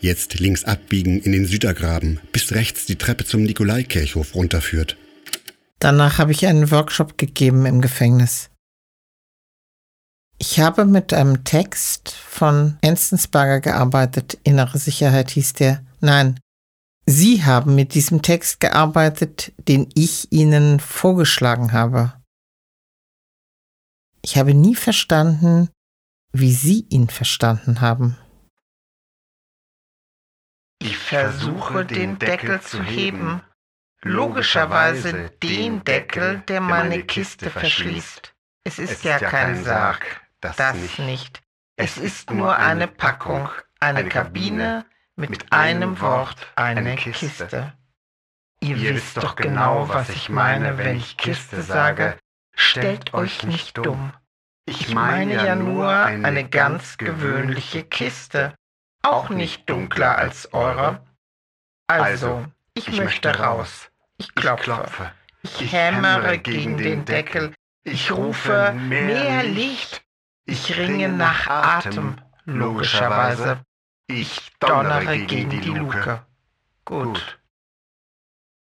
Jetzt links abbiegen in den Südergraben, bis rechts die Treppe zum Nikolaikirchhof runterführt. Danach habe ich einen Workshop gegeben im Gefängnis. Ich habe mit einem Text von Enzensberger gearbeitet. Innere Sicherheit hieß der. Nein, Sie haben mit diesem Text gearbeitet, den ich Ihnen vorgeschlagen habe. Ich habe nie verstanden, wie Sie ihn verstanden haben. Versuche den Deckel zu heben, logischerweise den Deckel, der meine Kiste verschließt. Es ist ja kein Sarg, das nicht. Es ist nur eine Packung, eine Kabine mit einem Wort, eine Kiste. Ihr wisst doch genau, was ich meine, wenn ich Kiste sage. Stellt euch nicht dumm. Ich meine ja nur eine ganz gewöhnliche Kiste, auch nicht dunkler als eure. Also, ich möchte raus. Ich klopfe. Ich hämmere gegen den Deckel. Ich rufe mehr Licht. Ich ringe nach Atem, logischerweise. Ich donnere gegen die Luke. Gut.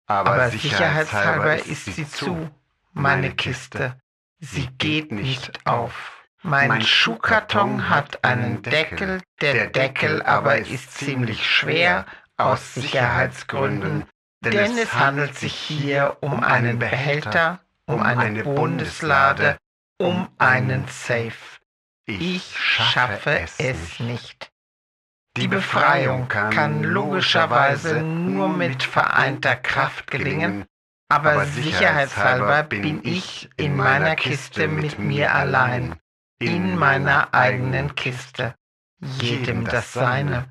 Aber sicherheitshalber ist sie zu, meine Kiste. Sie geht nicht auf. Mein Schuhkarton hat einen Deckel, der Deckel aber ist ziemlich schwer aus Sicherheitsgründen, denn es handelt sich hier um einen Behälter, um eine Bundeslade, um einen Safe. Ich schaffe es nicht. Die Befreiung kann logischerweise nur mit vereinter Kraft gelingen, aber sicherheitshalber bin ich in meiner Kiste mit mir allein, in meiner eigenen Kiste, jedem das Seine.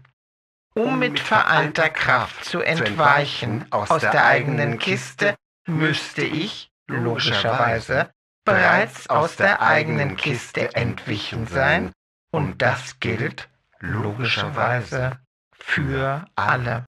Um mit vereinter Kraft zu entweichen aus der eigenen Kiste, müsste ich, logischerweise, bereits aus der eigenen Kiste entwichen sein, und das gilt, logischerweise, für alle.